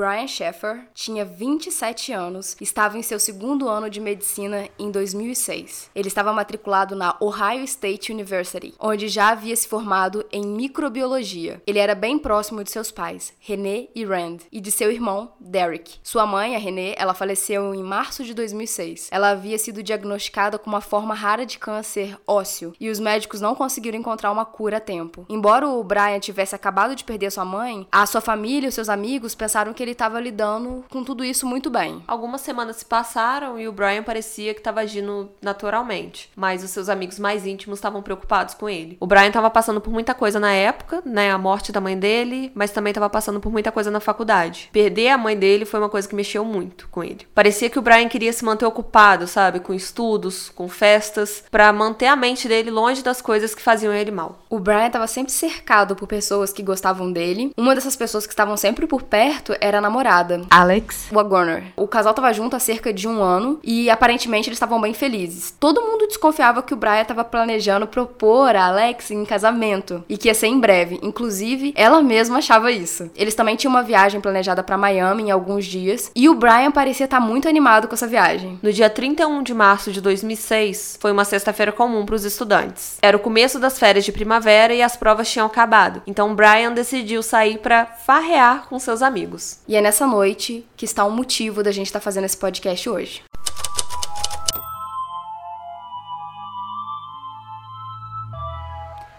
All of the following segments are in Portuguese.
Brian Sheffer tinha 27 anos, estava em seu segundo ano de medicina em 2006. Ele estava matriculado na Ohio State University, onde já havia se formado em microbiologia. Ele era bem próximo de seus pais, René e Rand, e de seu irmão, Derek. Sua mãe, a René, ela faleceu em março de 2006. Ela havia sido diagnosticada com uma forma rara de câncer ósseo e os médicos não conseguiram encontrar uma cura a tempo. Embora o Brian tivesse acabado de perder sua mãe, a sua família e seus amigos pensaram que ele estava lidando com tudo isso muito bem. Algumas semanas se passaram e o Brian parecia que estava agindo naturalmente, mas os seus amigos mais íntimos estavam preocupados com ele. O Brian estava passando por muita coisa na época, né, a morte da mãe dele, mas também estava passando por muita coisa na faculdade. Perder a mãe dele foi uma coisa que mexeu muito com ele. Parecia que o Brian queria se manter ocupado, sabe, com estudos, com festas, para manter a mente dele longe das coisas que faziam ele mal. O Brian estava sempre cercado por pessoas que gostavam dele. Uma dessas pessoas que estavam sempre por perto era namorada, Alex Wagner. O casal estava junto há cerca de um ano e aparentemente eles estavam bem felizes. Todo mundo desconfiava que o Brian estava planejando propor a Alex em casamento e que ia ser em breve. Inclusive, ela mesma achava isso. Eles também tinham uma viagem planejada para Miami em alguns dias e o Brian parecia estar muito animado com essa viagem. No dia 31 de março de 2006, foi uma sexta-feira comum para os estudantes. Era o começo das férias de primavera e as provas tinham acabado. Então Brian decidiu sair para farrear com seus amigos. E é nessa noite que está o motivo da gente estar tá fazendo esse podcast hoje.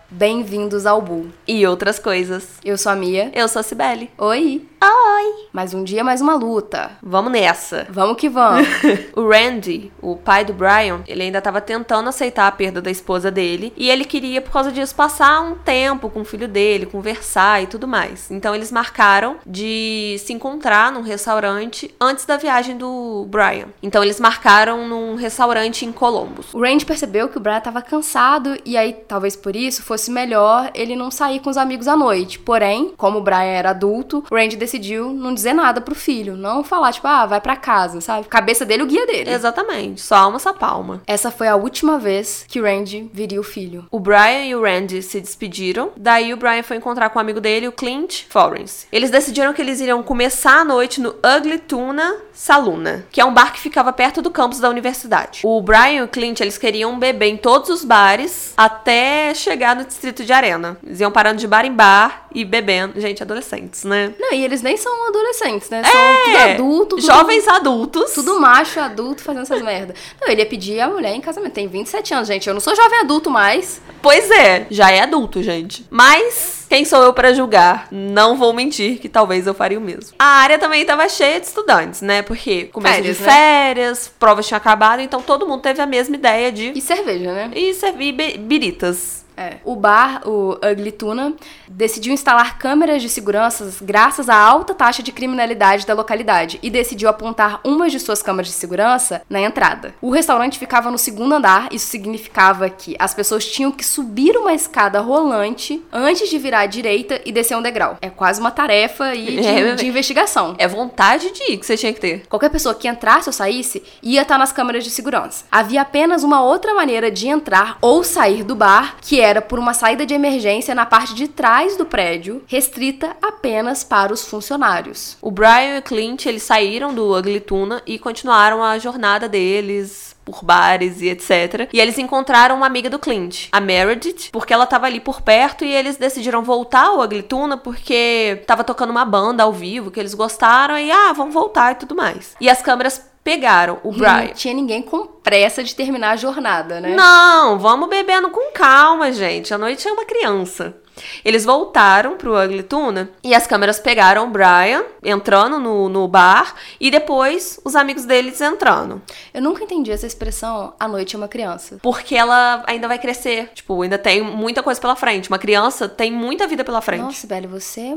Bem-vindos ao Bull. E outras coisas. Eu sou a Mia. Eu sou a Cibele. Oi. Oi. Mais um dia, mais uma luta. Vamos nessa. Vamos que vamos. o Randy, o pai do Brian, ele ainda estava tentando aceitar a perda da esposa dele. E ele queria, por causa disso, passar um tempo com o filho dele, conversar e tudo mais. Então eles marcaram de se encontrar num restaurante antes da viagem do Brian. Então eles marcaram num restaurante em Columbus. O Randy percebeu que o Brian estava cansado e aí, talvez por isso, fosse fosse melhor ele não sair com os amigos à noite. Porém, como o Brian era adulto, o Randy decidiu não dizer nada pro filho. Não falar, tipo, ah, vai pra casa, sabe? Cabeça dele, o guia dele. Exatamente. Só alma, essa palma. Essa foi a última vez que o Randy viria o filho. O Brian e o Randy se despediram. Daí o Brian foi encontrar com o um amigo dele, o Clint Florence. Eles decidiram que eles iriam começar a noite no Ugly Tuna Saluna, que é um bar que ficava perto do campus da universidade. O Brian e o Clint, eles queriam beber em todos os bares até chegar no distrito de Arena. Eles iam parando de bar em bar e bebendo. Gente, adolescentes, né? Não, e eles nem são adolescentes, né? São é, tudo adulto. Tudo, jovens adultos. Tudo macho adulto fazendo essas merdas. Não, ele ia pedir a mulher em casamento. Tem 27 anos, gente. Eu não sou jovem adulto mais. Pois é, já é adulto, gente. Mas quem sou eu para julgar? Não vou mentir que talvez eu faria o mesmo. A área também estava cheia de estudantes, né? Porque começo férias, de férias, né? provas tinham acabado, então todo mundo teve a mesma ideia de. E cerveja, né? E servir biritas. É. O bar, o Ugly Tuna, decidiu instalar câmeras de segurança graças à alta taxa de criminalidade da localidade e decidiu apontar uma de suas câmeras de segurança na entrada. O restaurante ficava no segundo andar, isso significava que as pessoas tinham que subir uma escada rolante antes de virar à direita e descer um degrau. É quase uma tarefa de, é, de investigação. É vontade de ir que você tinha que ter. Qualquer pessoa que entrasse ou saísse ia estar nas câmeras de segurança. Havia apenas uma outra maneira de entrar ou sair do bar, que era era por uma saída de emergência na parte de trás do prédio, restrita apenas para os funcionários. O Brian e o Clint, eles saíram do Ugly Tuna e continuaram a jornada deles por bares e etc. E eles encontraram uma amiga do Clint, a Meredith, porque ela tava ali por perto e eles decidiram voltar ao Ugly Tuna porque tava tocando uma banda ao vivo que eles gostaram e ah, vamos voltar e tudo mais. E as câmeras pegaram o Brian. Não tinha ninguém com pressa de terminar a jornada, né? Não, vamos bebendo com calma, gente. A noite é uma criança. Eles voltaram pro Ugly Tuna e as câmeras pegaram o Brian entrando no, no bar e depois os amigos deles entrando. Eu nunca entendi essa expressão, a noite é uma criança. Porque ela ainda vai crescer. Tipo, ainda tem muita coisa pela frente. Uma criança tem muita vida pela frente. Nossa, velho, você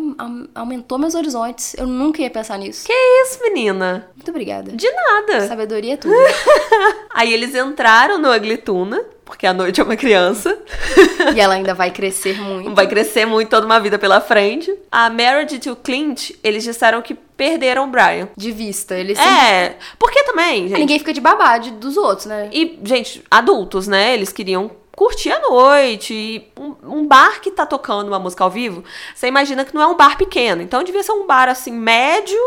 aumentou meus horizontes. Eu nunca ia pensar nisso. Que isso, menina? Muito obrigada. De nada. Sabedoria é tudo. Aí eles entraram no Ugly Tuna porque a noite é uma criança. e ela ainda vai crescer muito. Vai crescer muito, toda uma vida pela frente. A Meredith e o Clint, eles disseram que perderam o Brian. De vista, eles É, sempre... porque também, gente... Ninguém fica de babá dos outros, né? E, gente, adultos, né? Eles queriam curtir a noite. Um, um, bar que tá tocando uma música ao vivo, você imagina que não é um bar pequeno. Então devia ser um bar assim, médio,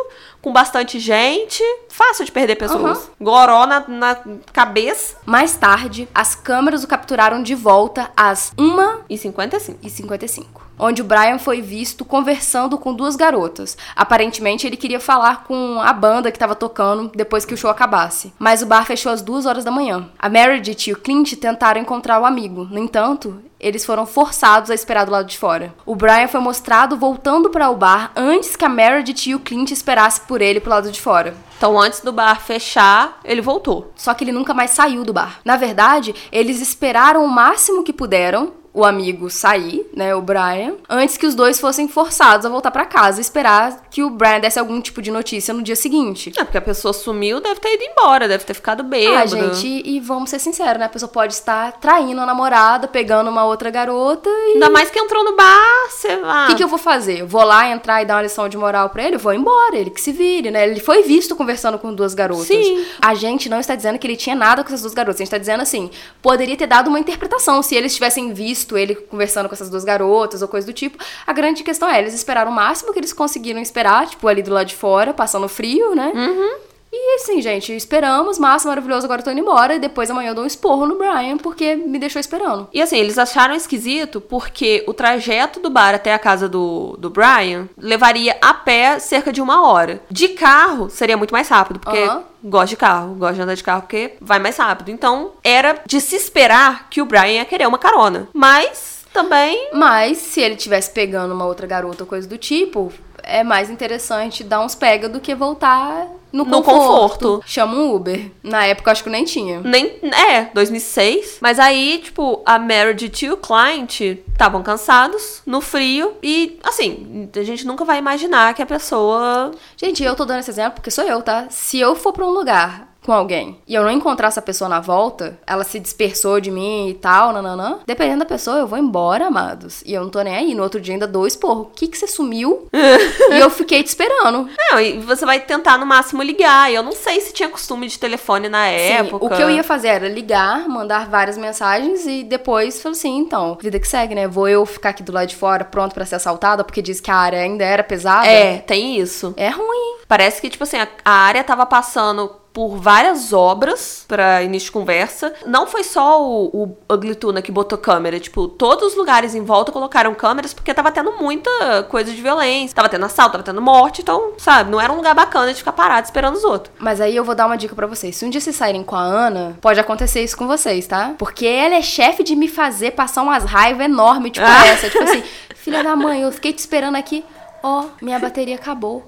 com bastante gente, fácil de perder pessoas. Uhum. Goró na, na cabeça. Mais tarde, as câmeras o capturaram de volta às 1h55. E 55 onde o Brian foi visto conversando com duas garotas. Aparentemente, ele queria falar com a banda que estava tocando depois que o show acabasse. Mas o bar fechou às duas horas da manhã. A Meredith e o Clint tentaram encontrar o amigo. No entanto, eles foram forçados a esperar do lado de fora. O Brian foi mostrado voltando para o bar antes que a Meredith e o Clint esperassem por ele pro lado de fora. Então, antes do bar fechar, ele voltou. Só que ele nunca mais saiu do bar. Na verdade, eles esperaram o máximo que puderam o amigo sair, né, o Brian, antes que os dois fossem forçados a voltar para casa e esperar que o Brian desse algum tipo de notícia no dia seguinte. É, porque a pessoa sumiu, deve ter ido embora, deve ter ficado bêbado. Ah, gente, e vamos ser sinceros, né? A pessoa pode estar traindo a namorada, pegando uma outra garota e... Ainda mais que entrou no bar, você vai... O que, que eu vou fazer? Eu vou lá entrar e dar uma lição de moral pra ele? Eu vou embora, ele que se vire, né? Ele foi visto conversando com duas garotas. Sim. A gente não está dizendo que ele tinha nada com essas duas garotas, a gente está dizendo assim, poderia ter dado uma interpretação se eles tivessem visto visto ele conversando com essas duas garotas ou coisa do tipo. A grande questão é, eles esperaram o máximo que eles conseguiram esperar, tipo, ali do lado de fora, passando frio, né? Uhum. E assim, gente, esperamos, massa, maravilhoso, agora eu tô indo embora. E depois amanhã eu dou um esporro no Brian, porque me deixou esperando. E assim, eles acharam esquisito porque o trajeto do bar até a casa do, do Brian levaria a pé cerca de uma hora. De carro seria muito mais rápido, porque. Uhum gosto de carro, gosto de andar de carro porque vai mais rápido. Então, era de se esperar que o Brian ia querer uma carona. Mas também. Mas se ele tivesse pegando uma outra garota ou coisa do tipo, é mais interessante dar uns pega do que voltar no, no conforto. Chama um Uber. Na época, acho que nem tinha. Nem, é, 2006. Mas aí, tipo, a Meredith e o client estavam cansados, no frio. E, assim, a gente nunca vai imaginar que a pessoa... Gente, eu tô dando esse exemplo porque sou eu, tá? Se eu for pra um lugar com alguém e eu não encontrar essa pessoa na volta, ela se dispersou de mim e tal, nananã, dependendo da pessoa, eu vou embora, amados. E eu não tô nem aí. No outro dia ainda dou esporro. O que que você sumiu? e eu fiquei te esperando. Não, e você vai tentar no máximo ligar. E eu não sei se tinha costume de telefone na época. o que eu ia fazer era ligar, mandar várias mensagens e depois falei assim, então, vida que segue, né? Vou eu ficar aqui do lado de fora pronto para ser assaltada porque diz que a área ainda era pesada. É, tem isso. É ruim. Parece que, tipo assim, a, a área tava passando por várias obras para início de conversa. Não foi só o, o Ugly Tuna que botou câmera, tipo, todos os lugares em volta colocaram câmeras porque tava tendo muita coisa de violência, tava tendo assalto, tava tendo morte, então, sabe, não era um lugar bacana de ficar parado esperando os outros. Mas aí eu vou dar uma dica para vocês. Se um dia vocês saírem com a Ana, pode acontecer isso com vocês, tá? Porque ela é chefe de me fazer passar umas raivas enormes, tipo essa. Tipo assim, filha da mãe, eu fiquei te esperando aqui. Ó, oh, minha bateria acabou.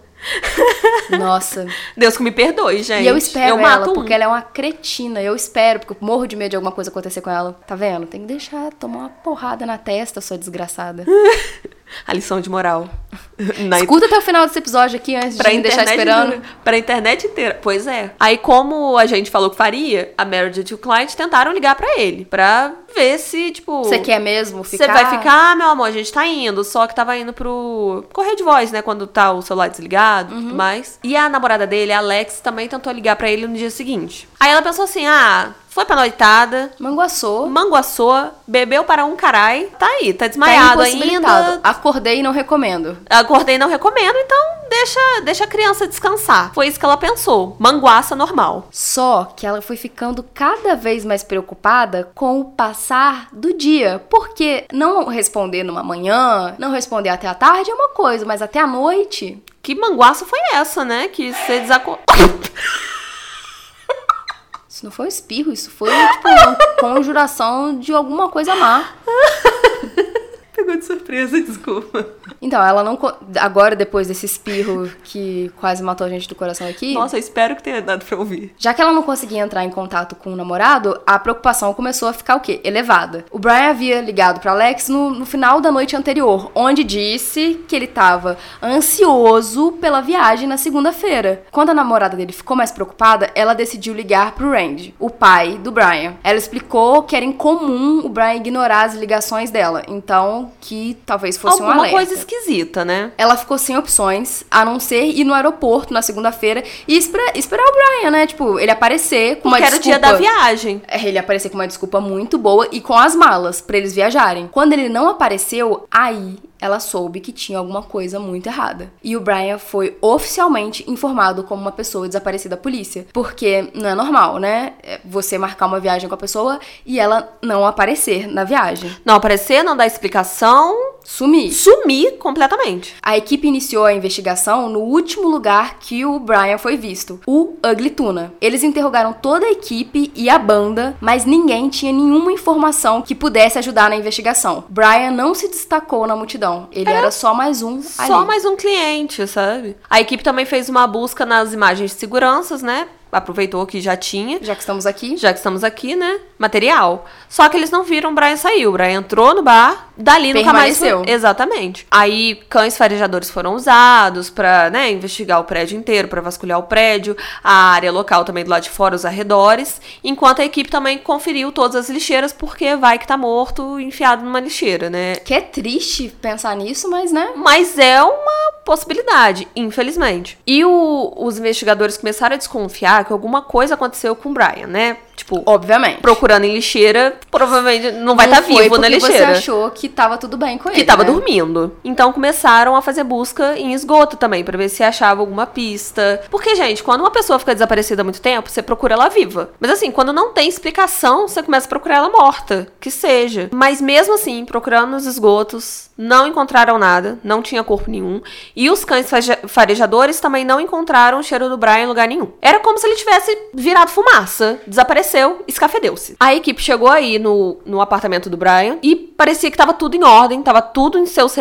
Nossa. Deus que me perdoe, gente. E eu espero eu ela, porque ela é uma cretina. Eu espero, porque eu morro de medo de alguma coisa acontecer com ela. Tá vendo? Tem que deixar tomar uma porrada na testa, sua desgraçada. a lição de moral. Na Escuta até o final desse episódio aqui antes pra de me deixar esperando. Pra internet inteira. Pois é. Aí, como a gente falou que faria, a Meredith e o client tentaram ligar para ele. Pra ver se, tipo. Você quer mesmo ficar? Você vai ficar, meu amor, a gente tá indo. Só que tava indo pro correio de voz, né? Quando tá o celular desligado e uhum. tudo mais. E a namorada dele, a Alex, também tentou ligar para ele no dia seguinte. Aí ela pensou assim: ah, foi pra noitada. Manguaçou. Manguaçou, bebeu para um carai. Tá aí, tá desmaiado tá ainda. Acordei e não recomendo. Acordei e não recomendo, então deixa, deixa a criança descansar. Foi isso que ela pensou. Manguaça normal. Só que ela foi ficando cada vez mais preocupada com o passar do dia. Porque não responder numa manhã, não responder até a tarde é uma coisa, mas até a noite. Que manguaça foi essa, né? Que você desacordou. Isso não foi um espirro, isso foi tipo uma conjuração de alguma coisa má. Pegou de surpresa, desculpa. Então, ela não. Agora, depois desse espirro que quase matou a gente do coração aqui. Nossa, eu espero que tenha dado pra ouvir. Já que ela não conseguia entrar em contato com o namorado, a preocupação começou a ficar o quê? Elevada. O Brian havia ligado pra Alex no, no final da noite anterior, onde disse que ele tava ansioso pela viagem na segunda-feira. Quando a namorada dele ficou mais preocupada, ela decidiu ligar pro Randy, o pai do Brian. Ela explicou que era incomum o Brian ignorar as ligações dela. Então, que talvez fosse Alguma um alerta. coisa esquisita, né? Ela ficou sem opções, a não ser ir no aeroporto na segunda-feira e espera- esperar o Brian, né? Tipo, ele aparecer com uma Porque era o desculpa... dia da viagem. É, Ele aparecer com uma desculpa muito boa e com as malas pra eles viajarem. Quando ele não apareceu, aí ela soube que tinha alguma coisa muito errada. E o Brian foi oficialmente informado como uma pessoa desaparecida da polícia. Porque não é normal, né? É Você marcar uma viagem com a pessoa e ela não aparecer na viagem. Não aparecer, não dar explicação, Sumir. sumir completamente. A equipe iniciou a investigação no último lugar que o Brian foi visto, o Ugly Tuna. Eles interrogaram toda a equipe e a banda, mas ninguém tinha nenhuma informação que pudesse ajudar na investigação. Brian não se destacou na multidão. Ele era só mais um Só ali. mais um cliente, sabe? A equipe também fez uma busca nas imagens de seguranças, né? Aproveitou que já tinha. Já que estamos aqui, Já que estamos aqui, né? Material. Só que eles não viram o Brian sair. O Brian entrou no bar, dali nunca mais. Exatamente. Aí cães farejadores foram usados pra, né, investigar o prédio inteiro, pra vasculhar o prédio, a área local também do lado de fora, os arredores. Enquanto a equipe também conferiu todas as lixeiras, porque vai que tá morto enfiado numa lixeira, né? que é triste pensar nisso, mas né? Mas é uma possibilidade, infelizmente. E o- os investigadores começaram a desconfiar que alguma coisa aconteceu com o Brian, né? Tipo, Obviamente. procurando em lixeira, provavelmente não vai estar foi vivo na lixeira. Você achou que tava tudo bem com ele. Que tava né? dormindo. Então começaram a fazer busca em esgoto também, pra ver se achava alguma pista. Porque, gente, quando uma pessoa fica desaparecida há muito tempo, você procura ela viva. Mas assim, quando não tem explicação, você começa a procurar ela morta. Que seja. Mas mesmo assim, procurando nos esgotos, não encontraram nada, não tinha corpo nenhum. E os cães farejadores também não encontraram o cheiro do Brian em lugar nenhum. Era como se ele tivesse virado fumaça, desapareceu, escafedeu-se. A equipe chegou aí no, no apartamento do Brian e parecia que tava tudo em ordem, tava tudo em seus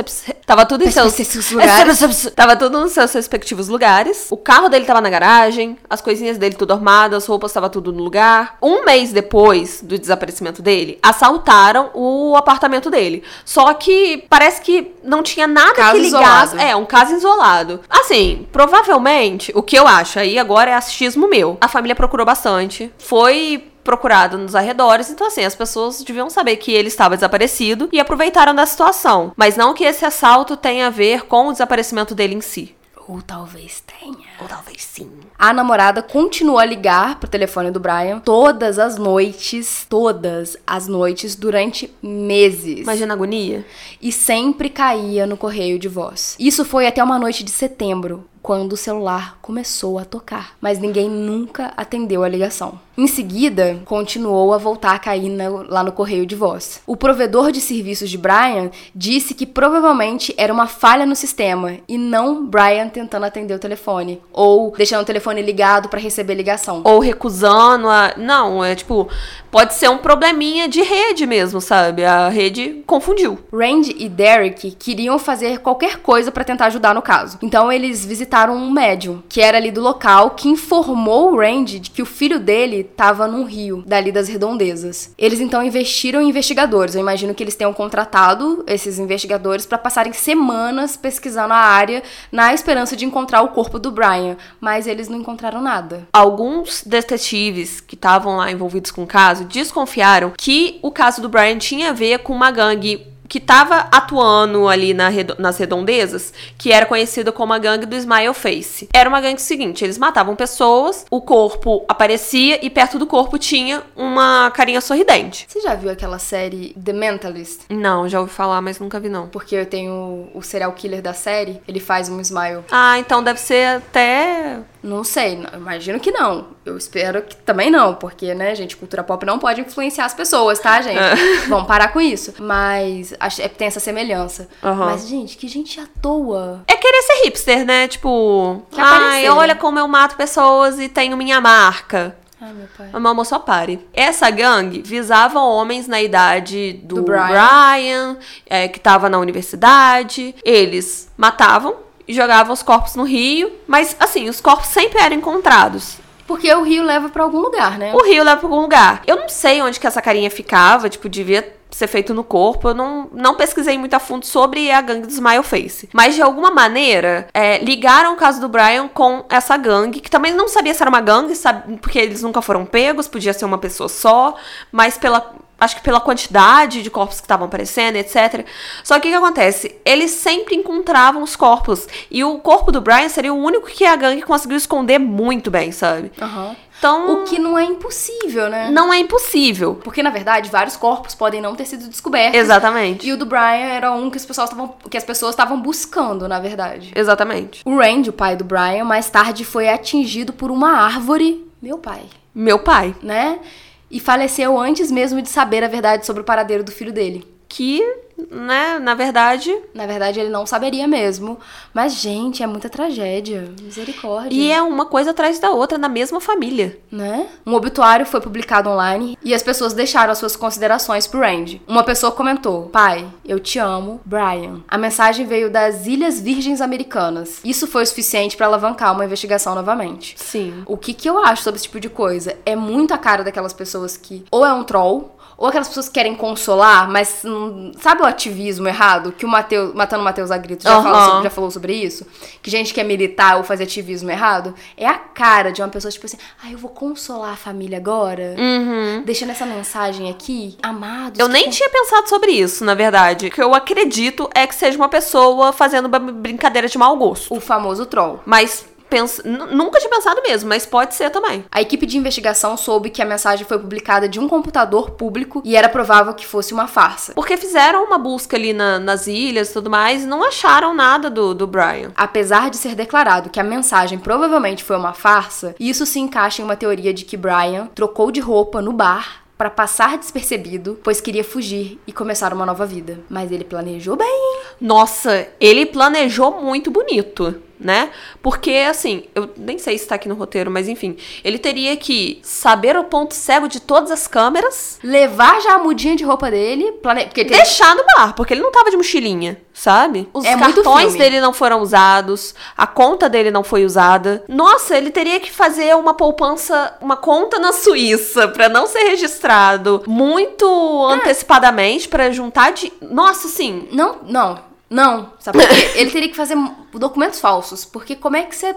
tava tudo em seus Respectivos lugares. Tava tudo nos seus respectivos lugares. O carro dele tava na garagem, as coisinhas dele tudo arrumadas, as roupas tava tudo no lugar. Um mês depois do desaparecimento dele, assaltaram o apartamento dele. Só que parece que não tinha nada Caso que ligasse. isolado. É, um caso isolado. Assim, provavelmente, o que eu acho aí agora é achismo meu. A família procurou bastante. Foi procurado nos arredores, então assim, as pessoas deviam saber que ele estava desaparecido e aproveitaram da situação. Mas não que esse assalto tenha a ver com o desaparecimento dele em si. Ou talvez tenha. Ou talvez sim. A namorada continuou a ligar pro telefone do Brian todas as noites, todas as noites durante meses. Imagina a agonia. E sempre caía no correio de voz. Isso foi até uma noite de setembro, quando o celular começou a tocar, mas ninguém nunca atendeu a ligação. Em seguida, continuou a voltar a cair na- lá no correio de voz. O provedor de serviços de Brian disse que provavelmente era uma falha no sistema e não Brian tentando atender o telefone ou deixando o telefone ligado para receber ligação. Ou recusando a. Não, é tipo. Pode ser um probleminha de rede mesmo, sabe? A rede confundiu. Randy e Derek queriam fazer qualquer coisa pra tentar ajudar no caso. Então eles visitaram um médium, que era ali do local, que informou o Randy de que o filho dele estava num rio, dali das redondezas. Eles então investiram em investigadores. Eu imagino que eles tenham contratado esses investigadores pra passarem semanas pesquisando a área na esperança de encontrar o corpo do Brian, mas eles não encontraram nada. Alguns detetives que estavam lá envolvidos com o caso desconfiaram que o caso do Brian tinha a ver com uma gangue que estava atuando ali na redo- nas redondezas, que era conhecida como a gangue do Smile Face. Era uma gangue seguinte, eles matavam pessoas, o corpo aparecia e perto do corpo tinha uma carinha sorridente. Você já viu aquela série The Mentalist? Não, já ouvi falar, mas nunca vi não. Porque eu tenho o serial killer da série, ele faz um smile. Ah, então deve ser até Não sei, imagino que não. Eu espero que também não, porque, né, gente, cultura pop não pode influenciar as pessoas, tá, gente? Vamos parar com isso. Mas acho, é, tem essa semelhança. Aham. Mas, gente, que gente à toa. É querer ser hipster, né? Tipo, Quer ai, aparecer. olha como eu mato pessoas e tenho minha marca. Ai, meu pai. Amor, só pare. Essa gangue visava homens na idade do, Do Brian. Brian, é, que tava na universidade. Eles matavam e jogavam os corpos no rio. Mas, assim, os corpos sempre eram encontrados. Porque o rio leva pra algum lugar, né? O rio leva pra algum lugar. Eu não sei onde que essa carinha ficava, tipo, devia ser feito no corpo. Eu não, não pesquisei muito a fundo sobre a gangue do Smile Face. Mas, de alguma maneira, é, ligaram o caso do Brian com essa gangue, que também não sabia se era uma gangue, sabe, porque eles nunca foram pegos, podia ser uma pessoa só, mas pela acho que pela quantidade de corpos que estavam aparecendo, etc. Só que o que acontece? Eles sempre encontravam os corpos. E o corpo do Brian seria o único que a gangue conseguiu esconder muito bem, sabe? Aham. Então, O que não é impossível, né? não é impossível. Porque, na verdade, vários corpos podem não ter sido descobertos. Exatamente. E o do Brian era um que as pessoas estavam que as pessoas estavam buscando, na verdade. Exatamente. O Randy, o pai do Brian, mais tarde foi atingido por uma árvore, meu pai, Meu pai. né? E faleceu antes mesmo de saber a verdade sobre o paradeiro do filho dele. Que, né, na verdade. Na verdade, ele não saberia mesmo. Mas, gente, é muita tragédia. Misericórdia. E é uma coisa atrás da outra na mesma família. né? Um obituário foi publicado online e as pessoas deixaram as suas considerações pro Randy. Uma pessoa comentou: Pai, eu te amo, Brian. A mensagem veio das Ilhas Virgens Americanas. Isso foi o suficiente pra alavancar uma investigação novamente. Sim. O que, que eu acho sobre esse tipo de coisa? É muito a cara daquelas pessoas que ou é um troll. Ou aquelas pessoas que querem consolar, mas hum, sabe o ativismo errado? Que o Mateus, Matando Matheus Agrito já, Aham. falou sobre, já falou sobre isso? Que gente quer militar ou fazer ativismo errado? É a cara de uma pessoa, tipo assim, ah, eu vou consolar a família agora? Uhum. Deixando essa mensagem aqui, amados. Eu nem com- tinha pensado sobre isso, na verdade. O que eu acredito é que seja uma pessoa fazendo brincadeira de mau gosto. O famoso troll. Mas pens... nunca tinha pensado mesmo, mas pode ser também. A equipe de investigação soube que a mensagem foi publicada de um computador público e era provável que fosse uma farsa. Porque fizeram uma busca ali na- nas ilhas e tudo mais e não acharam nada do, do Brian. Apesar de ser declarado que a mensagem provavelmente foi uma farsa, isso se encaixa em uma teoria de que Brian trocou de roupa no bar para passar despercebido, pois queria fugir e começar uma nova vida. Mas ele planejou bem. Nossa, ele planejou muito bonito, né? Porque, assim, eu nem sei se tá aqui no roteiro, mas enfim, ele teria que saber o ponto cego de todas as câmeras, Levar já a mudinha de roupa dele, plane... porque ele deixar no bar, porque ele não tava de mochilinha, sabe? Os É cartões dele não foram usados, a conta dele não foi usada. Nossa, ele teria que fazer uma poupança, uma conta na Suíça pra não ser registrado muito antecipadamente pra juntar de. Nossa, assim, Não, não. Não, sabe por quê? Ele teria que fazer documentos falsos, porque como é que você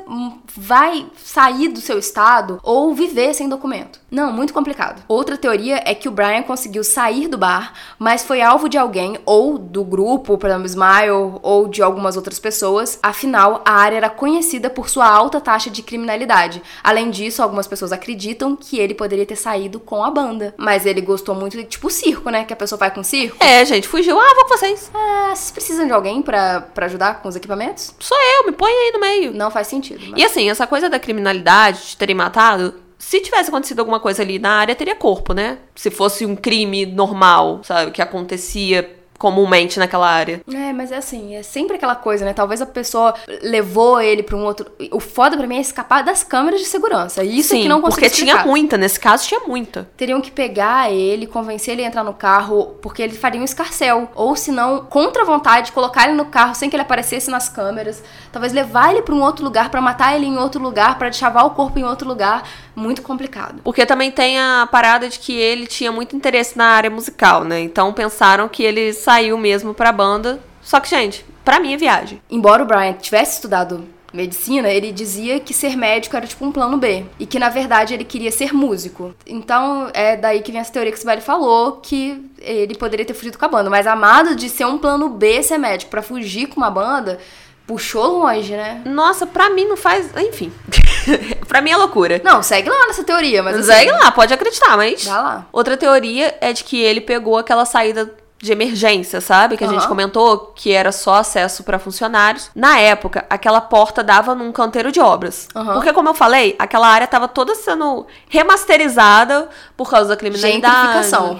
vai sair do seu estado ou viver sem documento? Não, muito complicado. Outra teoria é que o Brian conseguiu sair do bar, mas foi alvo de alguém, ou do grupo, por exemplo, Smile, ou de algumas outras pessoas. Afinal, a área era conhecida por sua alta taxa de criminalidade. Além disso, algumas pessoas acreditam que ele poderia ter saído com a banda. Mas ele gostou muito de, tipo, circo, né? Que a pessoa vai com circo. é, gente, fugiu. Ah, vou com vocês. Ah, vocês precisam de alguém pra, pra ajudar com os equipamentos? Sou eu, me põe aí no meio. Não faz sentido. mas- E assim, essa coisa da criminalidade, de terem matado, se tivesse acontecido alguma coisa ali na área, teria corpo, né? Se fosse um crime normal, sabe? Que acontecia comumente naquela área. É, mas é assim, é sempre aquela coisa, né? Talvez a pessoa levou ele pra um outro. O foda pra mim é escapar das câmeras de segurança. Isso é Sim, que não consigo porque tinha explicar. muita, nesse caso tinha muita. Teriam que pegar ele, convencer ele a entrar no carro, porque ele faria um escarcel. Ou se não, contra a vontade, colocar ele no carro sem que ele aparecesse nas câmeras. Talvez levar ele pra um outro lugar, pra matar ele em outro lugar, pra chavar o corpo em outro lugar. Muito complicado. Porque também tem a parada de que ele tinha muito interesse na área musical, né? Então pensaram que ele saiu mesmo pra banda. Só que, gente, pra mim é viagem. Embora o Brian tivesse estudado medicina, ele dizia que ser médico era tipo um plano B. E que, na verdade, ele queria ser músico. Então, é daí que vem essa teoria que o Sibeli falou, que ele poderia ter fugido com a banda. Mas amado de ser um plano B ser médico pra fugir com uma banda, puxou longe, né? Nossa, pra mim não faz. Enfim. pra mim é loucura. Não, segue lá nessa teoria, mas assim, Segue lá, pode acreditar, mas. Dá lá. Outra teoria é de que ele pegou aquela saída de emergência, sabe? Que a gente Aham. comentou que era só acesso pra funcionários. Na época, aquela porta dava num canteiro de obras. Aham. Porque, como eu falei, aquela área tava toda sendo remasterizada por causa da criminalidade. Gentrificação.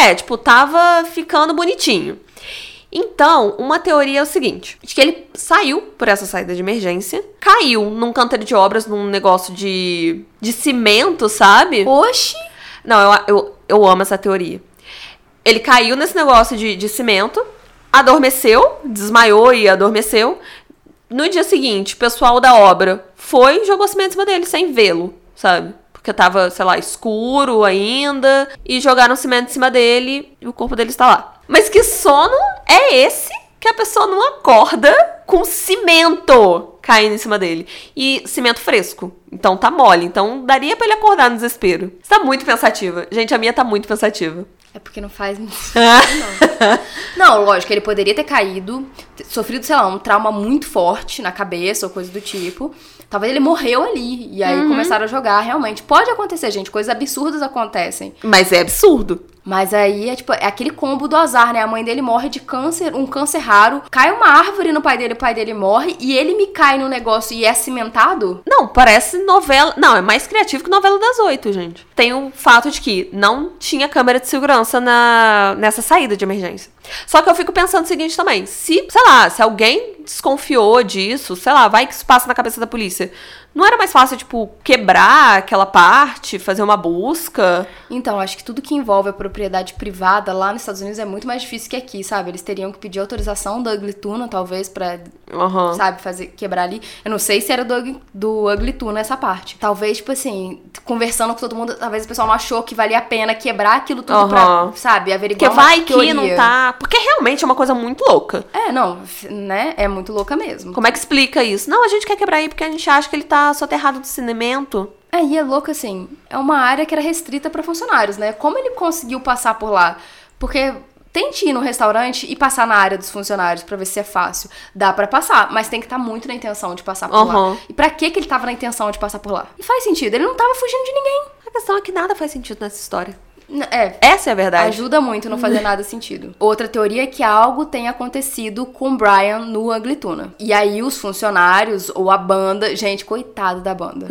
É, tipo, tava ficando bonitinho. Então, uma teoria é o seguinte: de que ele saiu por essa saída de emergência, caiu num canteiro de obras, num negócio de, de cimento, sabe? Oxi! Não, eu, eu, eu amo essa teoria. Ele caiu nesse negócio de, de cimento, adormeceu, desmaiou e adormeceu. No dia seguinte, o pessoal da obra foi e jogou cimento em cima dele, sem vê-lo, sabe? Porque tava, sei lá, escuro ainda. E jogaram cimento em cima dele e o corpo dele está lá. Mas que sono é esse que a pessoa não acorda com cimento caindo em cima dele? E cimento fresco. Então tá mole. Então daria pra ele acordar no desespero. Você tá muito pensativa. Gente, a minha tá muito pensativa. É porque não faz muito não. Não, lógico, ele poderia ter caído, ter sofrido, sei lá, um trauma muito forte na cabeça ou coisa do tipo. Talvez ele morreu ali. E aí começaram a jogar, realmente. Pode acontecer, gente. Coisas absurdas acontecem. Mas é absurdo. Mas aí é tipo, é aquele combo do azar, né? A mãe dele morre de câncer, um câncer raro. Cai uma árvore no pai dele, o pai dele morre. E ele me cai no negócio e é cimentado. Não, parece novela. Não, é mais criativo que novela das oito, gente. Tem o fato de que não tinha câmera de segurança na, nessa saída de emergência. Só que eu fico pensando o seguinte também: se, sei lá, se alguém desconfiou disso, sei lá, vai que isso passa na cabeça da polícia. Não era mais fácil, tipo, quebrar aquela parte, fazer uma busca? Então, acho que tudo que envolve a propriedade privada lá nos Estados Unidos é muito mais difícil que aqui, sabe? Eles teriam que pedir autorização do Ugly Tuna, talvez, pra, Aham. sabe, fazer, quebrar ali. Eu não sei se era do, Ugly- do Ugly Tuna essa parte. Talvez, tipo assim, conversando com todo mundo, talvez o pessoal não achou que valia a pena quebrar aquilo tudo pra, Aham. sabe, Porque averiguar uma vai que não tá. Porque realmente é uma coisa muito louca. É, não, né? É muito louca mesmo. Como é que explica isso? Não, a gente quer quebrar aí porque a gente acha que ele tá soterrado do cinemento. É, e é louco assim, é uma área que era restrita pra funcionários, né? Como ele conseguiu passar por lá? Porque tente ir no restaurante e passar na área dos funcionários pra ver se é fácil. Dá pra passar, mas tem que estar muito na intenção de passar por lá. Aham. E pra que que ele tava na intenção de passar por lá? E faz sentido, ele não tava fugindo de ninguém. A questão é que nada faz sentido nessa história. É, Essa é a verdade. Ajuda muito não fazer nada sentido. Outra teoria é que algo tenha acontecido com o Brian no Ugly Tuna. E aí os funcionários ou a banda, gente, coitado da banda,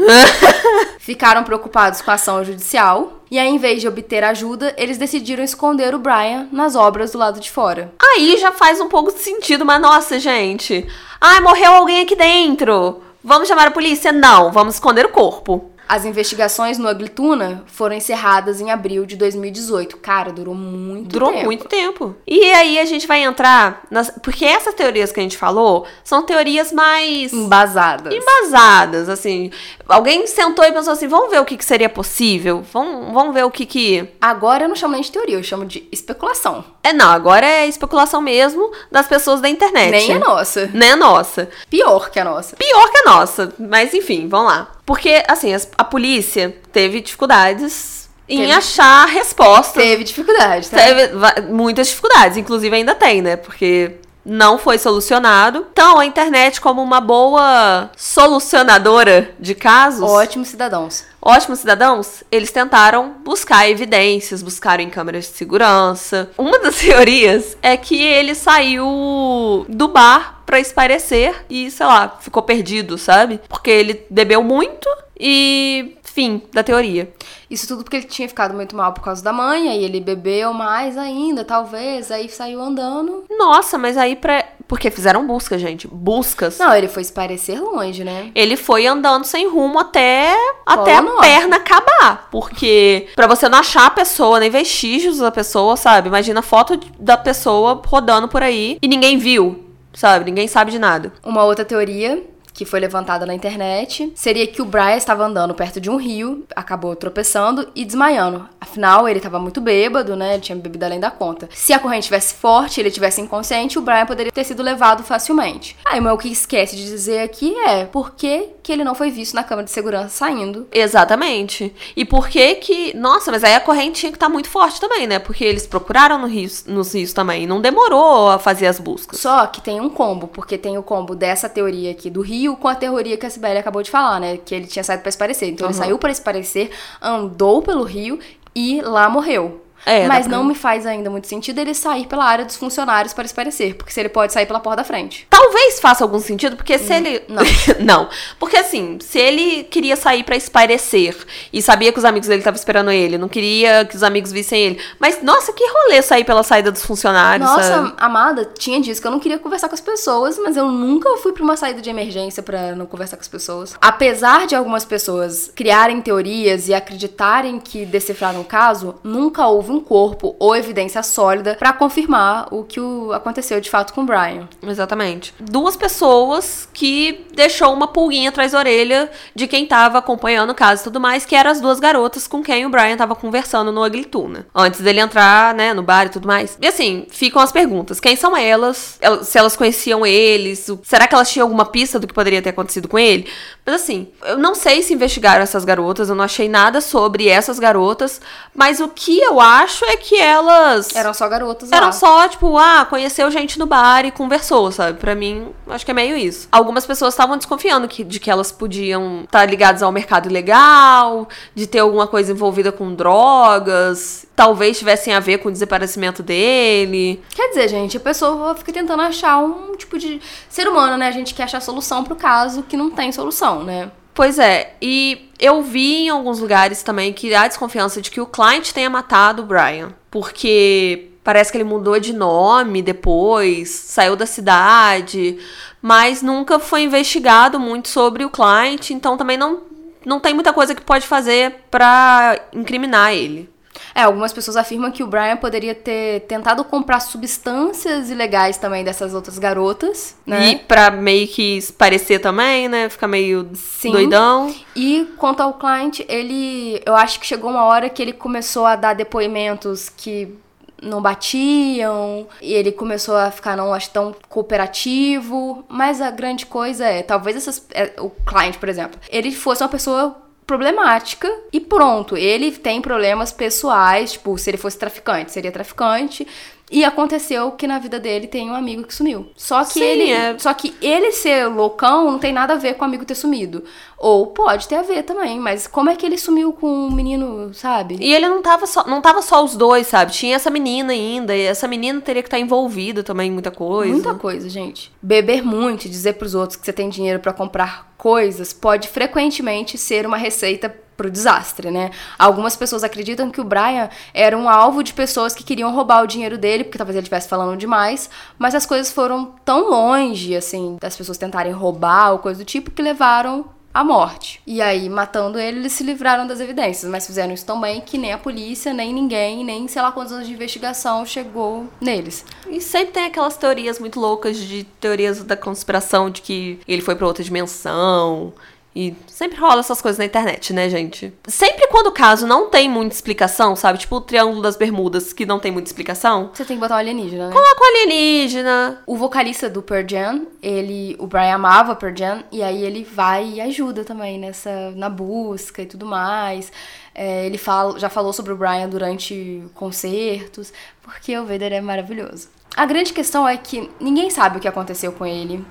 ficaram preocupados com a ação judicial. E aí, em vez de obter ajuda, eles decidiram esconder o Brian nas obras do lado de fora. Aí já faz um pouco de sentido, mas nossa, gente. Ai, morreu alguém aqui dentro. Vamos chamar a polícia? Não, vamos esconder o corpo. As investigações no Ugly Tuna foram encerradas em abril de 2018. Cara, durou muito Durou tempo. muito tempo. E aí a gente vai entrar nas. Porque essas teorias que a gente falou são teorias mais. Embasadas. embasadas, assim. Alguém sentou e pensou assim: vamos ver o que, que seria possível? Vamos, vamos ver o que que. Agora eu não chamo nem de teoria, eu chamo de especulação. É, não, agora é especulação mesmo das pessoas da internet. Nem a nossa. Nem a nossa. Pior que a nossa. Pior que a nossa. Mas enfim, vamos lá. Porque, assim, as- a polícia teve dificuldades em Teve. achar respostas. Teve dificuldade, tá? Teve muitas dificuldades, inclusive ainda tem, né? Porque não foi solucionado. Então, a internet, como uma boa solucionadora de casos, Ótimos cidadãos. ótimos cidadãos, eles tentaram buscar evidências, buscaram em câmeras de segurança. Uma das teorias é que ele saiu do bar pra espairecer e, sei lá, ficou perdido, sabe? Porque ele bebeu muito e. Fim da teoria. Isso tudo porque ele tinha ficado muito mal por causa da mãe, aí ele bebeu mais ainda, talvez, aí saiu andando. Nossa, mas aí pra. Porque fizeram busca, gente. Buscas. Não, ele foi se parecer longe, né? Ele foi andando sem rumo até até a Norte. perna acabar, porque pra você não achar a pessoa, nem vestígios da pessoa, sabe? Imagina a foto da pessoa rodando por aí e ninguém viu, sabe? Ninguém sabe de nada. Uma outra teoria que foi levantada na internet seria que o Brian estava andando perto de um rio, acabou tropeçando e desmaiando. Afinal, ele estava muito bêbado, né? Ele tinha bebido além da conta. Se a corrente tivesse forte, ele tivesse inconsciente, o Brian poderia ter sido levado facilmente. Aí, mas o que esquece de dizer aqui é por que, que ele não foi visto na câmera de segurança saindo Exatamente. E por que que. Nossa, mas aí a corrente tinha que estar muito forte também, né? Porque eles procuraram no rios, nos rios também. Não demorou a fazer as buscas. Só que tem um combo, porque tem o combo dessa teoria aqui do Rio com a teoria que a Sibeli acabou de falar, né? Que ele tinha saído pra esparecer. Então ele saiu pra esparecer, andou pelo Rio e lá morreu. É, Mas pra- não me faz ainda muito sentido ele sair pela área dos funcionários para esparecer, porque se ele pode sair pela porta da frente. Talvez faça algum sentido, porque se ele. Hum, não. não. Porque assim, se ele queria sair pra espairecer e sabia que os amigos dele estavam esperando ele, não queria que os amigos vissem ele. Mas, nossa, que rolê sair pela saída dos funcionários. Nossa, sabe? amada, tinha dias que eu não queria conversar com as pessoas, mas eu nunca fui pra uma saída de emergência pra não conversar com as pessoas. Apesar de algumas pessoas criarem teorias e acreditarem que decifraram o caso, nunca houve um corpo ou evidência sólida pra confirmar o que aconteceu de fato com o Brian. Exatamente. Duas pessoas que deixou uma pulguinha atrás da orelha de quem tava acompanhando o caso e tudo mais, que eram as duas garotas com quem o Brian tava conversando no Ugly Tuna. Antes dele entrar, né, no bar e tudo mais. E assim, ficam as perguntas. Quem são elas? El- Se elas conheciam eles? Será que elas tinham alguma pista do que poderia ter acontecido com ele? Mas assim, eu não sei se investigaram essas garotas, eu não achei nada sobre essas garotas, mas o que eu acho acho é que elas. Eram só garotas Eram lá. só, tipo, ah, conheceu gente no bar e conversou, sabe? Pra mim, acho que é meio isso. Algumas pessoas estavam desconfiando que, de que elas podiam estar ligadas ao mercado ilegal, de ter alguma coisa envolvida com drogas, talvez tivessem a ver com o desaparecimento dele. Quer dizer, gente, a pessoa fica tentando achar um tipo de ser humano, né? A gente quer achar solução pro caso que não tem solução, né? Pois é, e eu vi em alguns lugares também que há desconfiança de que o cliente tenha matado o Brian. Porque parece que ele mudou de nome depois, saiu da cidade, mas nunca foi investigado muito sobre o cliente, então também não, não tem muita coisa que pode fazer pra incriminar ele. É, algumas pessoas afirmam que o Brian poderia ter tentado comprar substâncias ilegais também dessas outras garotas, né? E pra meio que parecer também, né? Ficar meio Sim. doidão. E quanto ao cliente, ele. Eu acho que chegou uma hora que ele começou a dar depoimentos que não batiam, e ele começou a ficar não acho tão cooperativo. Mas a grande coisa é, talvez essas, é, o cliente, por exemplo, ele fosse uma pessoa problemática e pronto, ele tem problemas pessoais, tipo, se ele fosse traficante, seria traficante. E aconteceu que na vida dele tem um amigo que sumiu. Só que Sim, ele, é. só que ele ser loucão não tem nada a ver com o amigo ter sumido. Ou pode ter a ver também, mas como é que ele sumiu com o menino, sabe? E ele não tava só, não tava só os dois, sabe? Tinha essa menina ainda, e essa menina teria que estar envolvida também em muita coisa. Muita coisa, gente. Beber muito e dizer pros outros que você tem dinheiro pra comprar coisas pode frequentemente ser uma receita pro desastre, né? Algumas pessoas acreditam que o Brian era um alvo de pessoas que queriam roubar o dinheiro dele, porque talvez ele estivesse falando demais, mas as coisas foram tão longe, assim, das pessoas tentarem roubar ou coisa do tipo, que levaram à morte. E aí, matando ele, eles se livraram das evidências, mas fizeram isso tão bem que nem a polícia, nem ninguém, nem sei lá quantos anos de investigação chegou neles. E sempre tem aquelas teorias muito loucas de teorias da conspiração de que ele foi pra outra dimensão. E sempre rola essas coisas na internet, né, gente? Sempre quando o caso não tem muita explicação, sabe? Tipo o Triângulo das Bermudas, que não tem muita explicação. Você tem que botar um alienígena, né? Coloca o alienígena. O vocalista do Pearl Jam, ele, o Brian amava Pearl Jam e aí ele vai e ajuda também nessa na busca e tudo mais. É, ele fala, já falou sobre o Brian durante concertos, porque o Vader é maravilhoso. A grande questão é que ninguém sabe o que aconteceu com ele.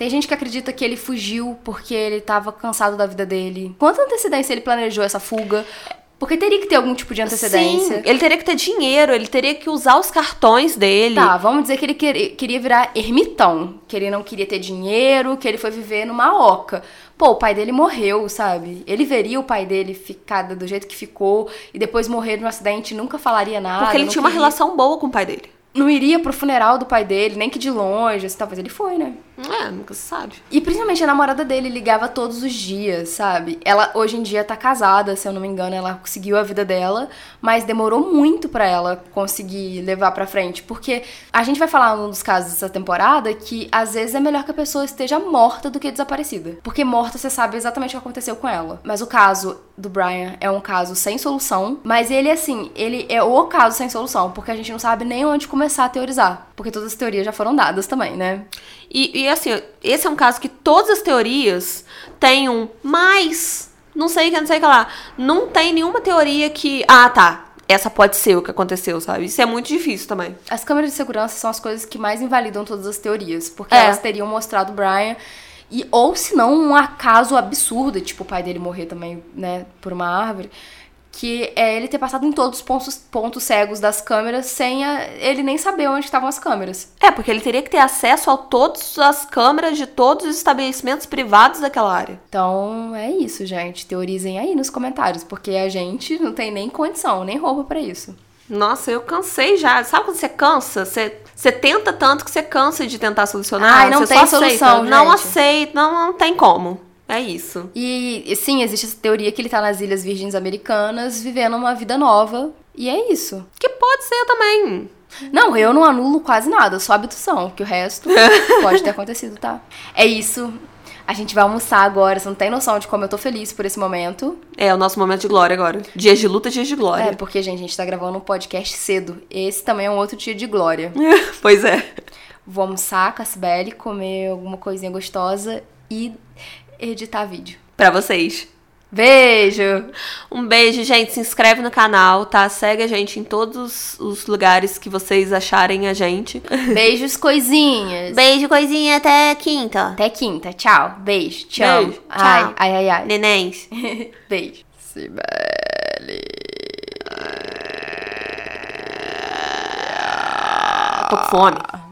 Tem gente que acredita que ele fugiu porque ele tava cansado da vida dele. Quanta antecedência ele planejou essa fuga? Porque teria que ter algum tipo de antecedência. Sim, ele teria que ter dinheiro, ele teria que usar os cartões dele. Tá, vamos dizer que ele quer- queria virar ermitão, que ele não queria ter dinheiro, que ele foi viver numa oca. Pô, o pai dele morreu, sabe? Ele veria o pai dele ficar do jeito que ficou e depois morrer num acidente e nunca falaria nada. Porque ele tinha uma queria- relação boa com o pai dele. Não iria pro funeral do pai dele, nem que de longe, assim, talvez ele foi, né? É, nunca se sabe. E principalmente a namorada dele ligava todos os dias, sabe? Ela hoje em dia tá casada, se eu não me engano, ela conseguiu a vida dela, mas demorou muito pra ela conseguir levar pra frente, porque a gente vai falar num dos casos dessa temporada que às vezes é melhor que a pessoa esteja morta do que desaparecida, porque morta você sabe exatamente o que aconteceu com ela. Mas o caso do Brian é um caso sem solução, mas ele assim, ele é o caso sem solução, porque a gente não sabe nem onde começar a teorizar, porque todas as teorias já foram dadas também, né? E, e, assim, esse é um caso que todas as teorias têm um mais. Não sei o que, não sei o que lá. Não tem nenhuma teoria que. Ah, tá. Essa pode ser o que aconteceu, sabe? Isso é muito difícil também. As câmeras de segurança são as coisas que mais invalidam todas as teorias, porque É. elas teriam mostrado o Brian e ou se não um acaso absurdo, tipo o pai dele morrer também, né, por uma árvore, que é ele ter passado em todos os pontos, pontos cegos das câmeras sem a- ele nem saber onde estavam as câmeras. É, porque ele teria que ter acesso a todas as câmeras de todos os estabelecimentos privados daquela área. Então é isso, gente. Teorizem aí nos comentários, porque a gente não tem nem condição, nem roupa pra isso. Nossa, eu cansei já. Sabe quando você cansa? Você, você tenta tanto que você cansa de tentar solucionar. Ai, não você tem só aceita. solução, Não gente. aceita, não, não tem como. É isso. E sim, existe essa teoria que ele tá nas Ilhas Virgens Americanas vivendo uma vida nova. E é isso. Que pode ser também. Não, eu não anulo quase nada, só abdução, que o resto pode ter acontecido, tá? É isso. A gente vai almoçar agora, você não tem noção de como eu tô feliz por esse momento. É o nosso momento de glória agora. Dias de luta, dias de É, glória. porque, gente, a gente tá gravando um podcast cedo. Esse também é um outro dia de glória. pois é. Vou almoçar com a Cibele, comer alguma coisinha gostosa e editar vídeo. Pra vocês. Beijo! Um beijo, gente. Se inscreve no canal, tá? Segue a gente em todos os lugares que vocês acharem a gente. Beijos, coisinhas. Beijo, coisinha. Até quinta. Até quinta. Tchau. Beijo. Te Beijo, tchau. Ai, ai, ai, ai. Nenéns. Beijo. Cibele. Tô com fome.